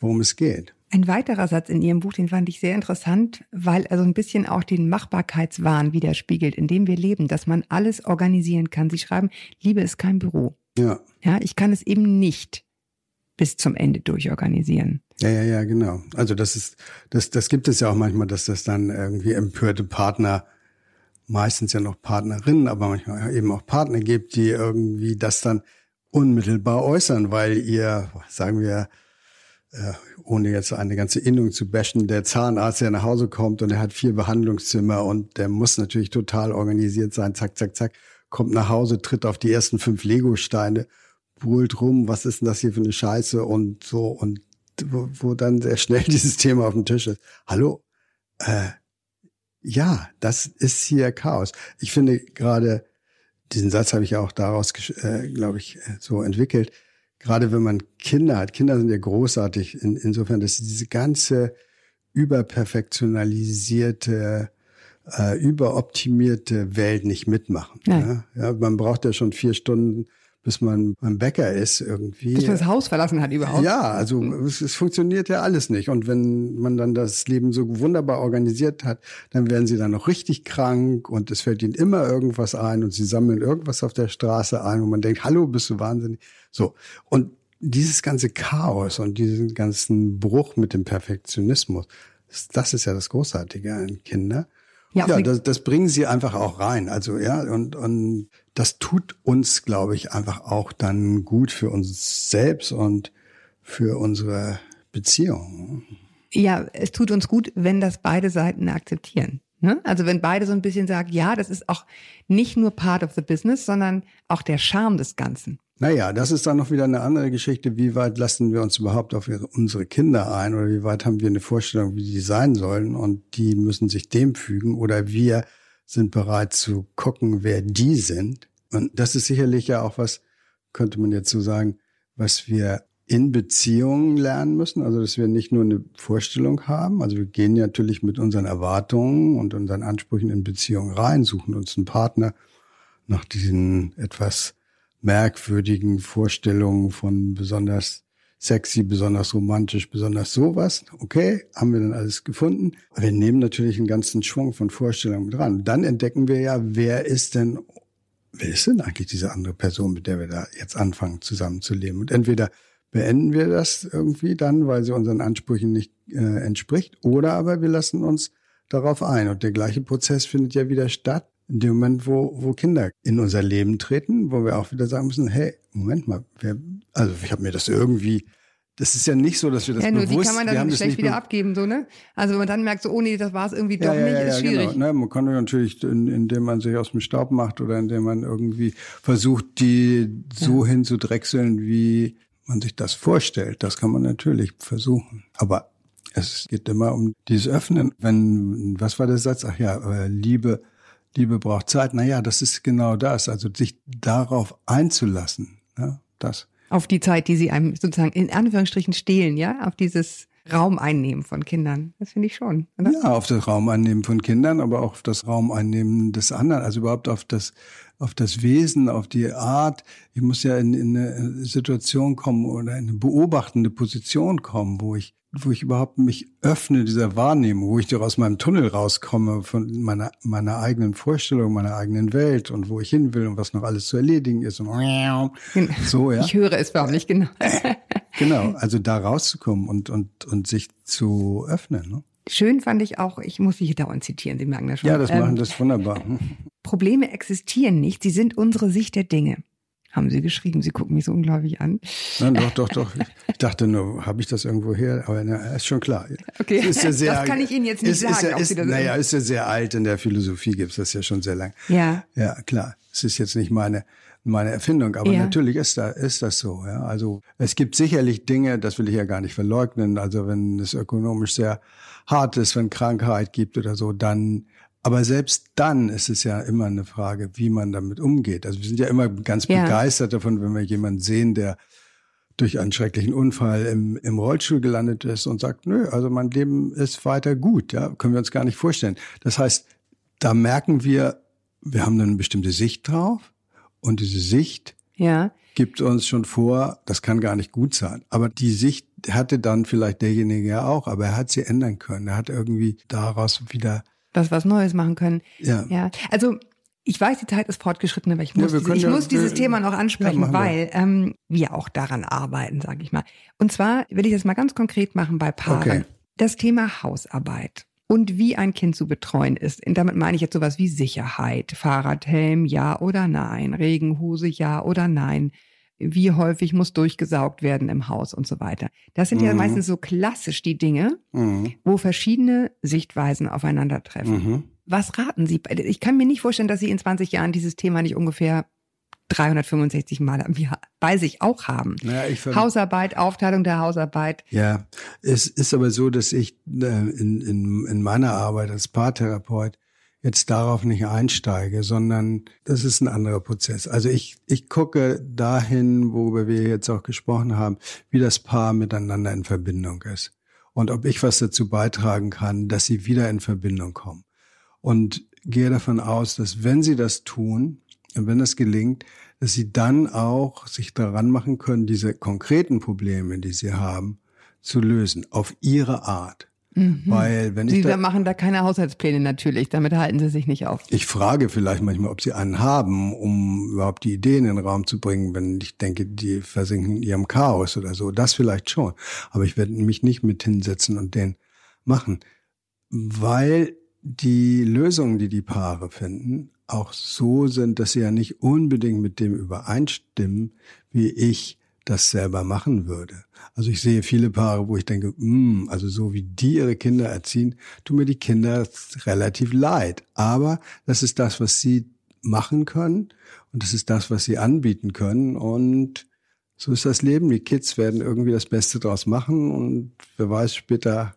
worum es geht. Ein weiterer Satz in Ihrem Buch, den fand ich sehr interessant, weil er so ein bisschen auch den Machbarkeitswahn widerspiegelt, in dem wir leben, dass man alles organisieren kann. Sie schreiben, Liebe ist kein Büro. Ja. Ja, ich kann es eben nicht bis zum Ende durchorganisieren. Ja, ja, ja, genau. Also das ist, das, das gibt es ja auch manchmal, dass das dann irgendwie empörte Partner, meistens ja noch Partnerinnen, aber manchmal eben auch Partner gibt, die irgendwie das dann unmittelbar äußern, weil ihr, sagen wir, äh, ohne jetzt eine ganze Innung zu bashen, der Zahnarzt, der nach Hause kommt und er hat vier Behandlungszimmer und der muss natürlich total organisiert sein, zack, zack, zack, kommt nach Hause, tritt auf die ersten fünf Lego-Steine buhlt rum, was ist denn das hier für eine Scheiße und so und wo, wo dann sehr schnell (laughs) dieses Thema auf dem Tisch ist. Hallo, äh, ja, das ist hier Chaos. Ich finde gerade, diesen Satz habe ich auch daraus, äh, glaube ich, äh, so entwickelt. Gerade wenn man Kinder hat, Kinder sind ja großartig in, insofern, dass sie diese ganze überperfektionalisierte, äh, überoptimierte Welt nicht mitmachen. Ja. ja. man braucht ja schon vier Stunden bis man beim Bäcker ist irgendwie. Bis man das Haus verlassen hat überhaupt. Ja, also es, es funktioniert ja alles nicht. Und wenn man dann das Leben so wunderbar organisiert hat, dann werden sie dann noch richtig krank und es fällt ihnen immer irgendwas ein und sie sammeln irgendwas auf der Straße ein und man denkt, hallo, bist du wahnsinnig. So. Und dieses ganze Chaos und diesen ganzen Bruch mit dem Perfektionismus, das ist ja das Großartige an Kinder. Ja, Ja, das, das bringen sie einfach auch rein. Also ja, und, und das tut uns, glaube ich, einfach auch dann gut für uns selbst und für unsere Beziehung. Ja, es tut uns gut, wenn das beide Seiten akzeptieren. Ne? Also wenn beide so ein bisschen sagen, ja, das ist auch nicht nur part of the business, sondern auch der Charme des Ganzen. Naja, das ist dann noch wieder eine andere Geschichte. Wie weit lassen wir uns überhaupt auf unsere Kinder ein oder wie weit haben wir eine Vorstellung, wie die sein sollen und die müssen sich dem fügen oder wir sind bereit zu gucken, wer die sind. Und das ist sicherlich ja auch was, könnte man jetzt so sagen, was wir in Beziehungen lernen müssen. Also, dass wir nicht nur eine Vorstellung haben. Also, wir gehen natürlich mit unseren Erwartungen und unseren Ansprüchen in Beziehungen rein, suchen uns einen Partner nach diesen etwas merkwürdigen Vorstellungen von besonders sexy, besonders romantisch, besonders sowas. Okay, haben wir dann alles gefunden. Wir nehmen natürlich einen ganzen Schwung von Vorstellungen mit ran. Dann entdecken wir ja, wer ist denn, wer ist denn eigentlich diese andere Person, mit der wir da jetzt anfangen zusammenzuleben? Und entweder beenden wir das irgendwie dann, weil sie unseren Ansprüchen nicht äh, entspricht, oder aber wir lassen uns darauf ein. Und der gleiche Prozess findet ja wieder statt in dem Moment, wo, wo Kinder in unser Leben treten, wo wir auch wieder sagen müssen, hey, Moment mal, wer, also ich habe mir das irgendwie, das ist ja nicht so, dass wir das ja, nur die bewusst, kann man dann schlecht wieder be- abgeben, so, ne? Also wenn man dann merkt, so, oh nee, das war es irgendwie doch ja, ja, nicht, ja, ist ja, schwierig. Genau. Ne, man kann ja natürlich, in, indem man sich aus dem Staub macht oder indem man irgendwie versucht, die so hinzudrechseln, wie man sich das vorstellt. Das kann man natürlich versuchen. Aber es geht immer um dieses Öffnen. Wenn, was war der Satz? Ach ja, äh, Liebe, Liebe braucht Zeit. Naja, das ist genau das. Also sich darauf einzulassen. Ja, das. Auf die Zeit, die sie einem sozusagen in Anführungsstrichen stehlen, ja? Auf dieses Raum einnehmen von Kindern. Das finde ich schon. Oder? Ja, auf das Raumeinnehmen von Kindern, aber auch auf das Raumeinnehmen des anderen, also überhaupt auf das, auf das Wesen, auf die Art. Ich muss ja in, in eine Situation kommen oder in eine beobachtende Position kommen, wo ich, wo ich überhaupt mich öffne dieser Wahrnehmung, wo ich doch aus meinem Tunnel rauskomme von meiner, meiner eigenen Vorstellung, meiner eigenen Welt und wo ich hin will und was noch alles zu erledigen ist und (laughs) so, ja. Ich höre es förmlich, genau. (laughs) Genau, also da rauszukommen und, und, und sich zu öffnen. Ne? Schön fand ich auch, ich muss Sie dauernd zitieren, Sie merken das schon. Ja, das Ähm, machen das wunderbar. Probleme existieren nicht, sie sind unsere Sicht der Dinge. Haben Sie geschrieben, Sie gucken mich so unglaublich an. Nein, doch, doch, doch. Ich dachte nur, habe ich das irgendwo her? Aber na, ist schon klar. Okay, ist ja das kann ich Ihnen jetzt nicht ist, Ist sagen, ja, ob ist, Sie das- naja, ist ja sehr alt. In der Philosophie gibt es das ja schon sehr lang. Ja. Ja, klar. Es ist jetzt nicht meine, meine Erfindung, aber Ja. natürlich ist, da, ist das so. Ja. Also es gibt sicherlich Dinge, das will ich ja gar nicht verleugnen. Also wenn es ökonomisch sehr hart ist, wenn Krankheit gibt oder so, dann aber selbst dann ist es ja immer eine Frage, wie man damit umgeht. Also wir sind ja immer ganz Ja. begeistert davon, wenn wir jemanden sehen, der durch einen schrecklichen Unfall im, im Rollstuhl gelandet ist und sagt, nö, also mein Leben ist weiter gut, ja, können wir uns gar nicht vorstellen. Das heißt, da merken wir, wir haben eine bestimmte Sicht drauf und diese Sicht Ja. gibt uns schon vor, das kann gar nicht gut sein. Aber die Sicht hatte dann vielleicht derjenige ja auch, aber er hat sie ändern können. Er hat irgendwie daraus wieder, Was was Neues machen können. ja, Ja. Also, ich weiß, die Zeit ist fortgeschritten, aber ich Ja, muss, wir diese, ich ja- muss dieses wir- Thema noch ansprechen, Ja, weil ähm, wir auch daran arbeiten, sage ich mal. Und zwar will ich das mal ganz konkret machen bei Paaren. Okay. Das Thema Hausarbeit und wie ein Kind zu betreuen ist. Und damit meine ich jetzt sowas wie Sicherheit, Fahrradhelm, ja oder nein, Regenhose, ja oder nein. Wie häufig muss durchgesaugt werden im Haus und so weiter. Das sind ja Mhm. meistens so klassisch die Dinge, mhm. wo verschiedene Sichtweisen aufeinandertreffen. Mhm. Was raten Sie? Ich kann mir nicht vorstellen, dass Sie in 20 Jahren dieses Thema nicht ungefähr 365 Mal am Jahr bei sich auch haben. Ver- Hausarbeit, Aufteilung der Hausarbeit. Ja, es ist aber so, dass ich äh, in, in, in meiner Arbeit als Paartherapeut jetzt darauf nicht einsteige, sondern das ist ein anderer Prozess. Also ich, ich gucke dahin, worüber wir jetzt auch gesprochen haben, wie das Paar miteinander in Verbindung ist und ob ich was dazu beitragen kann, dass sie wieder in Verbindung kommen. Und gehe davon aus, dass wenn sie das tun, und wenn das gelingt, dass sie dann auch sich daran machen können, diese konkreten Probleme, die sie haben, zu lösen, auf ihre Art. Weil wenn ich Sie da, machen da keine Haushaltspläne natürlich, damit halten Sie sich nicht auf. ich frage vielleicht manchmal, ob sie einen haben, um überhaupt die Ideen in den Raum zu bringen, wenn ich denke, die versinken in ihrem Chaos oder so. Das vielleicht schon. Aber ich werde mich nicht mit hinsetzen und den machen, weil die Lösungen, die die Paare finden, auch so sind, dass sie ja nicht unbedingt mit dem übereinstimmen, wie ich das selber machen würde. Also ich sehe viele Paare, wo ich denke, mm, also so wie die ihre Kinder erziehen, tun mir die Kinder relativ leid. Aber das ist das, was sie machen können und das ist das, was sie anbieten können und so ist das Leben. Die Kids werden irgendwie das Beste draus machen und wer weiß später,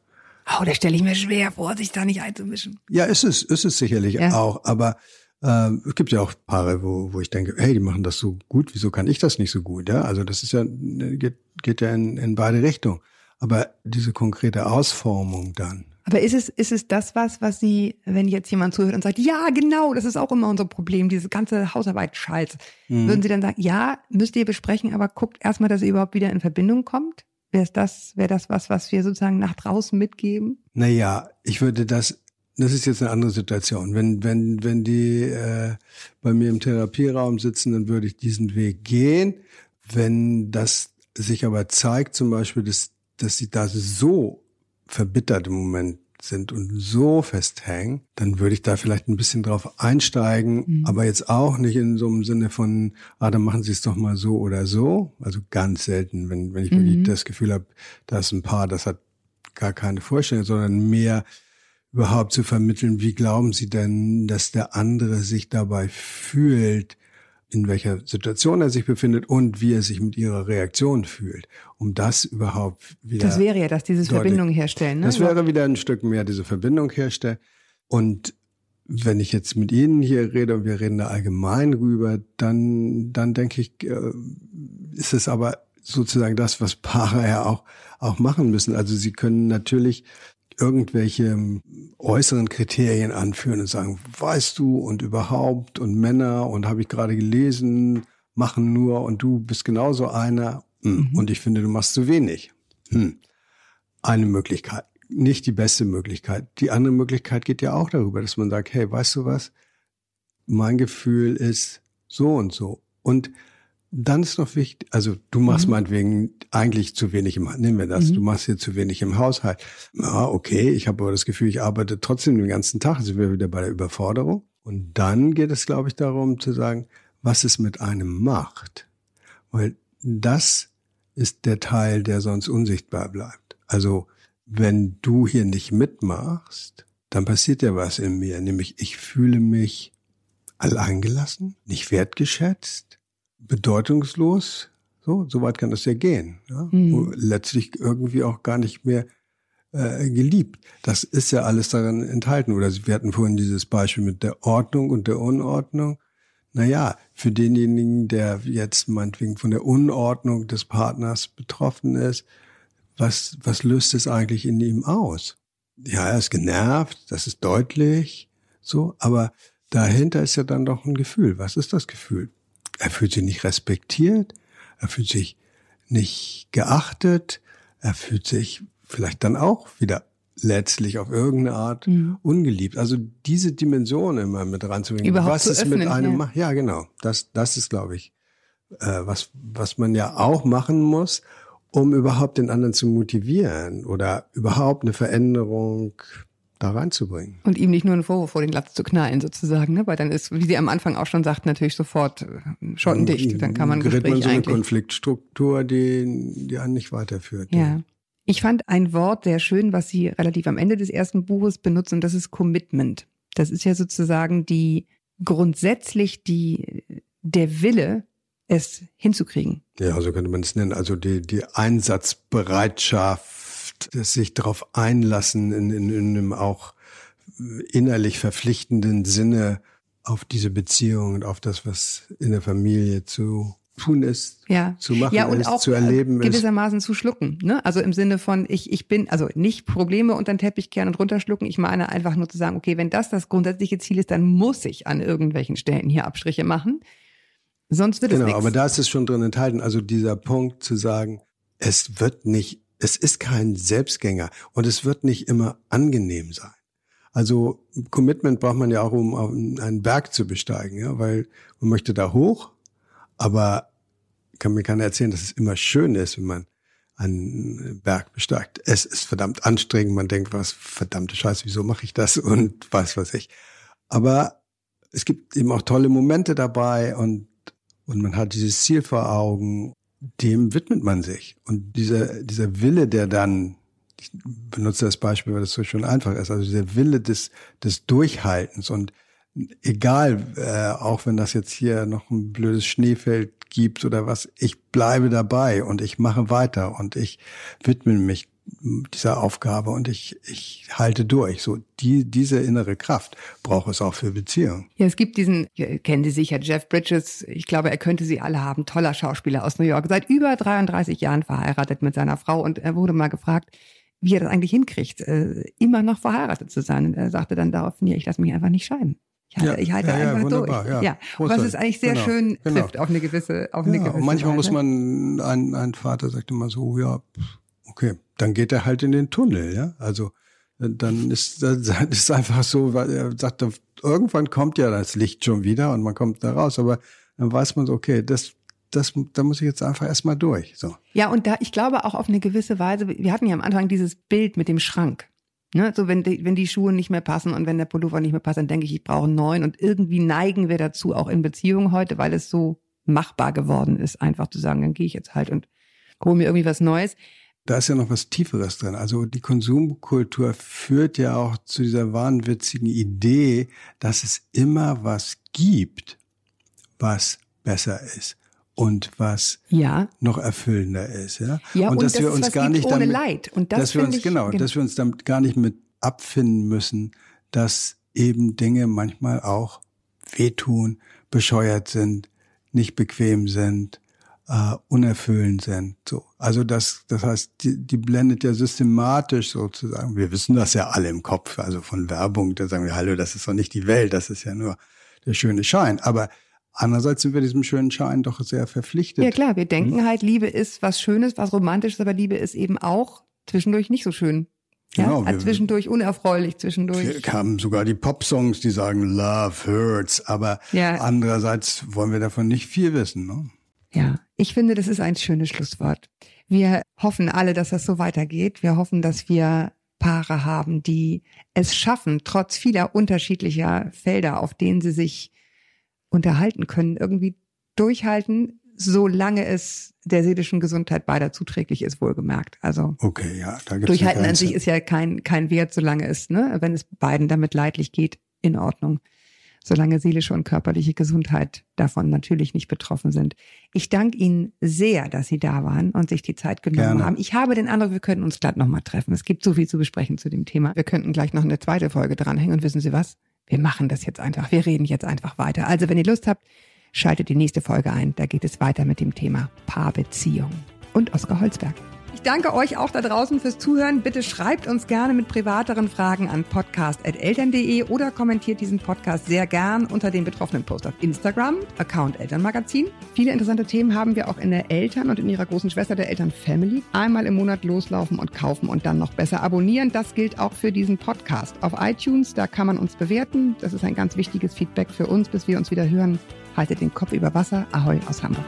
Oh, da stelle ich mir schwer vor, sich da nicht einzumischen. ja, ist es, ist es sicherlich Ja. auch, aber ähm, es gibt ja auch Paare, wo, wo ich denke, hey, die machen das so gut, wieso kann ich das nicht so gut? Ja, also das ist ja, geht, geht ja in, in beide Richtungen. Aber diese konkrete Ausformung dann, Aber ist es, ist es das was, was Sie, wenn jetzt jemand zuhört und sagt, ja, genau, das ist auch immer unser Problem, diese ganze Hausarbeit-Scheiß, Mhm. würden Sie dann sagen, ja, müsst ihr besprechen, aber guckt erstmal, dass ihr überhaupt wieder in Verbindung kommt? Wäre das, wäre das was, was wir sozusagen nach draußen mitgeben? Naja, ich würde das, das ist jetzt eine andere Situation. Wenn, wenn, wenn die äh, bei mir im Therapieraum sitzen, dann würde ich diesen Weg gehen. Wenn das sich aber zeigt, zum Beispiel, dass, dass sie da so verbittert im Moment sind und so festhängen, dann würde ich da vielleicht ein bisschen drauf einsteigen, aber jetzt auch nicht in so einem Sinne von, ah, dann machen Sie es doch mal so oder so. Also ganz selten, wenn, wenn ich wirklich das Gefühl habe, da ist ein Paar, das hat gar keine Vorstellung, sondern mehr überhaupt zu vermitteln, wie glauben Sie denn, dass der andere sich dabei fühlt, in welcher Situation er sich befindet und wie er sich mit ihrer Reaktion fühlt, um das überhaupt wieder. Das wäre ja, dass dieses deutlich. Verbindung herstellen. Ne? Das wäre wieder ein Stück mehr diese Verbindung herstellen. Und wenn ich jetzt mit Ihnen hier rede und wir reden da allgemein rüber, dann, dann denke ich, äh, ist es aber sozusagen das, was Paare ja auch, auch machen müssen. Also sie können natürlich irgendwelche ähm, äußeren Kriterien anführen und sagen, weißt du und überhaupt und Männer und habe ich gerade gelesen, machen nur und du bist genauso einer Hm, und ich finde, du machst zu wenig. Hm. Eine Möglichkeit, nicht die beste Möglichkeit. Die andere Möglichkeit geht ja auch darüber, dass man sagt, hey, weißt du was? Mein Gefühl ist so und so. Und dann ist noch wichtig, also du machst meinetwegen eigentlich zu wenig im, nehmen wir das, du machst hier zu wenig im Haushalt. Ja, okay, ich habe aber das Gefühl, ich arbeite trotzdem den ganzen Tag, sind wir wieder bei der Überforderung. Und dann geht es, glaube ich, darum zu sagen, was es mit einem macht. Weil das ist der Teil, der sonst unsichtbar bleibt. Also wenn du hier nicht mitmachst, dann passiert ja was in mir, nämlich ich fühle mich alleingelassen, nicht wertgeschätzt, bedeutungslos. So, so weit kann das ja gehen. Ja? Und Letztlich irgendwie auch gar nicht mehr äh, geliebt. Das ist ja alles daran enthalten. Oder wir hatten vorhin dieses Beispiel mit der Ordnung und der Unordnung. Naja, für denjenigen, der jetzt meinetwegen von der Unordnung des Partners betroffen ist, was, was löst es eigentlich in ihm aus? Ja, er ist genervt, das ist deutlich, so, aber dahinter ist ja dann doch ein Gefühl. Was ist das Gefühl? Er fühlt sich nicht respektiert, er fühlt sich nicht geachtet, er fühlt sich vielleicht dann auch wieder letztlich auf irgendeine Art ungeliebt. Also diese Dimension immer mit reinzubringen. Überhaupt was zu es mit einem ja. macht. Ja, genau. Das, das ist, glaube ich, äh, was, was man ja auch machen muss, um überhaupt den anderen zu motivieren oder überhaupt eine Veränderung da reinzubringen. Und ihm nicht nur einen Vorwurf vor den Latz zu knallen, sozusagen, ne? Weil dann ist, wie sie am Anfang auch schon sagt, natürlich sofort äh, schottendicht. Dann kann man ein gerät man Gespräch so eine eigentlich. Konfliktstruktur, die, die einen nicht weiterführt. Ja. Ich fand ein Wort sehr schön, was Sie relativ am Ende des ersten Buches benutzen, und das ist Commitment. Das ist ja sozusagen die grundsätzlich die der Wille, es hinzukriegen. Ja, so könnte man es nennen. Also die, die Einsatzbereitschaft, das sich darauf einlassen, in, in, in einem auch innerlich verpflichtenden Sinne auf diese Beziehung und auf das, was in der Familie zu tun ist, Ja. zu machen ja, und ist, auch zu erleben äh, ist. gewissermaßen zu schlucken. Ne? Also im Sinne von, ich, ich bin, also nicht Probleme unter den Teppich kehren und runterschlucken. Ich meine einfach nur zu sagen, okay, wenn das das grundsätzliche Ziel ist, dann muss ich an irgendwelchen Stellen hier Abstriche machen. Sonst wird Genau, es nichts. aber da ist es schon drin enthalten. Also dieser Punkt zu sagen, es wird nicht, es ist kein Selbstgänger und es wird nicht immer angenehm sein. Also Commitment braucht man ja auch, um einen Berg zu besteigen, ja, weil man möchte da hoch, aber kann mir keiner erzählen, dass es immer schön ist, wenn man einen Berg besteigt. Es ist verdammt anstrengend, man denkt, was verdammte Scheiße, wieso mache ich das (laughs) und was weiß ich. Aber es gibt eben auch tolle Momente dabei und, und man hat dieses Ziel vor Augen, dem widmet man sich. Und dieser, dieser Wille, der dann, ich benutze das Beispiel, weil das so schön einfach ist, also dieser Wille des, des Durchhaltens und egal, äh, auch wenn das jetzt hier noch ein blödes Schneefeld gibt oder was, ich bleibe dabei und ich mache weiter und ich widme mich dieser Aufgabe und ich, ich halte durch. So, die, diese innere Kraft braucht es auch für Beziehungen. Ja, es gibt diesen, ja, kennen Sie sicher, Jeff Bridges. Ich glaube, er könnte Sie alle haben. Toller Schauspieler aus New York. Seit über 33 Jahren verheiratet mit seiner Frau und er wurde mal gefragt, wie er das eigentlich hinkriegt, äh, immer noch verheiratet zu sein. Und er sagte dann darauf, nee, ich lasse mich einfach nicht scheiden. Ich halte, Ja, ich halte ja, ja, einfach wunderbar, durch. ja. Ja, was es eigentlich sehr Genau, schön genau. trifft auf eine gewisse, auf eine Ja, gewisse und manchmal Weise. muss man, ein, ein Vater sagt immer so, ja, pff, okay, dann geht er halt in den Tunnel, ja. Also dann ist (laughs) das ist einfach so, weil er sagt, irgendwann kommt ja das Licht schon wieder und man kommt da raus, aber dann weiß man so, okay, das, das, da muss ich jetzt einfach erstmal durch. So. Ja, und da, ich glaube auch auf eine gewisse Weise, wir hatten ja am Anfang dieses Bild mit dem Schrank. Ne, so wenn die, wenn die Schuhe nicht mehr passen und wenn der Pullover nicht mehr passt, dann denke ich, ich brauche einen neuen. Und irgendwie neigen wir dazu, auch in Beziehungen heute, weil es so machbar geworden ist, einfach zu sagen, dann gehe ich jetzt halt und hole mir irgendwie was Neues. Da ist ja noch was Tieferes drin. Also die Konsumkultur führt ja auch zu dieser wahnwitzigen Idee, dass es immer was gibt, was besser ist und was Ja, noch erfüllender ist, ja. ja, und, dass dass wir es uns gar nicht ohne damit, Leid. Und das dass wir uns ich, genau, dass wir uns damit gar nicht mit abfinden müssen, dass eben Dinge manchmal auch wehtun, bescheuert sind, nicht bequem sind, äh, unerfüllend sind. So, also das, das heißt, die, die blendet ja systematisch sozusagen. Wir wissen das ja alle im Kopf, also von Werbung. Da sagen wir, hallo, das ist doch nicht die Welt, das ist ja nur der schöne Schein. Aber andererseits sind wir diesem schönen Schein doch sehr verpflichtet. Ja klar, wir Hm? denken halt, Liebe ist was Schönes, was Romantisches, aber Liebe ist eben auch zwischendurch nicht so schön. Ja, Genau, Äh, wir- zwischendurch unerfreulich, zwischendurch. Wir haben sogar die Pop-Songs, die sagen Love hurts, aber Ja. andererseits wollen wir davon nicht viel wissen. Ne? Ja, ich finde, das ist ein schönes Schlusswort. Wir hoffen alle, dass das so weitergeht. Wir hoffen, dass wir Paare haben, die es schaffen, trotz vieler unterschiedlicher Felder, auf denen sie sich unterhalten können, irgendwie durchhalten, solange es der seelischen Gesundheit beider zuträglich ist, wohlgemerkt. Also Okay, ja, da gibt's durchhalten an sich ist ja kein, kein Wert, solange es, ne, wenn es beiden damit leidlich geht, in Ordnung. Solange seelische und körperliche Gesundheit davon natürlich nicht betroffen sind. Ich danke Ihnen sehr, dass Sie da waren und sich die Zeit genommen Gerne. haben. Ich habe den Eindruck, wir könnten uns glatt nochmal treffen. Es gibt so viel zu besprechen zu dem Thema. Wir könnten gleich noch eine zweite Folge dranhängen und wissen Sie was? Wir machen das jetzt einfach. Wir reden jetzt einfach weiter. Also, wenn ihr Lust habt, schaltet die nächste Folge ein. Da geht es weiter mit dem Thema Paarbeziehung und Oskar Holzberg. Ich danke euch auch da draußen fürs Zuhören. Bitte schreibt uns gerne mit privateren Fragen an podcast.eltern.de oder kommentiert diesen Podcast sehr gern unter dem betroffenen Post auf Instagram, Account Elternmagazin. Viele interessante Themen haben wir auch in der Eltern und in ihrer großen Schwester der Eltern Family. Einmal im Monat loslaufen und kaufen und dann noch besser abonnieren. Das gilt auch für diesen Podcast. Auf iTunes, da kann man uns bewerten. Das ist ein ganz wichtiges Feedback für uns, bis wir uns wieder hören. Haltet den Kopf über Wasser. Ahoi aus Hamburg.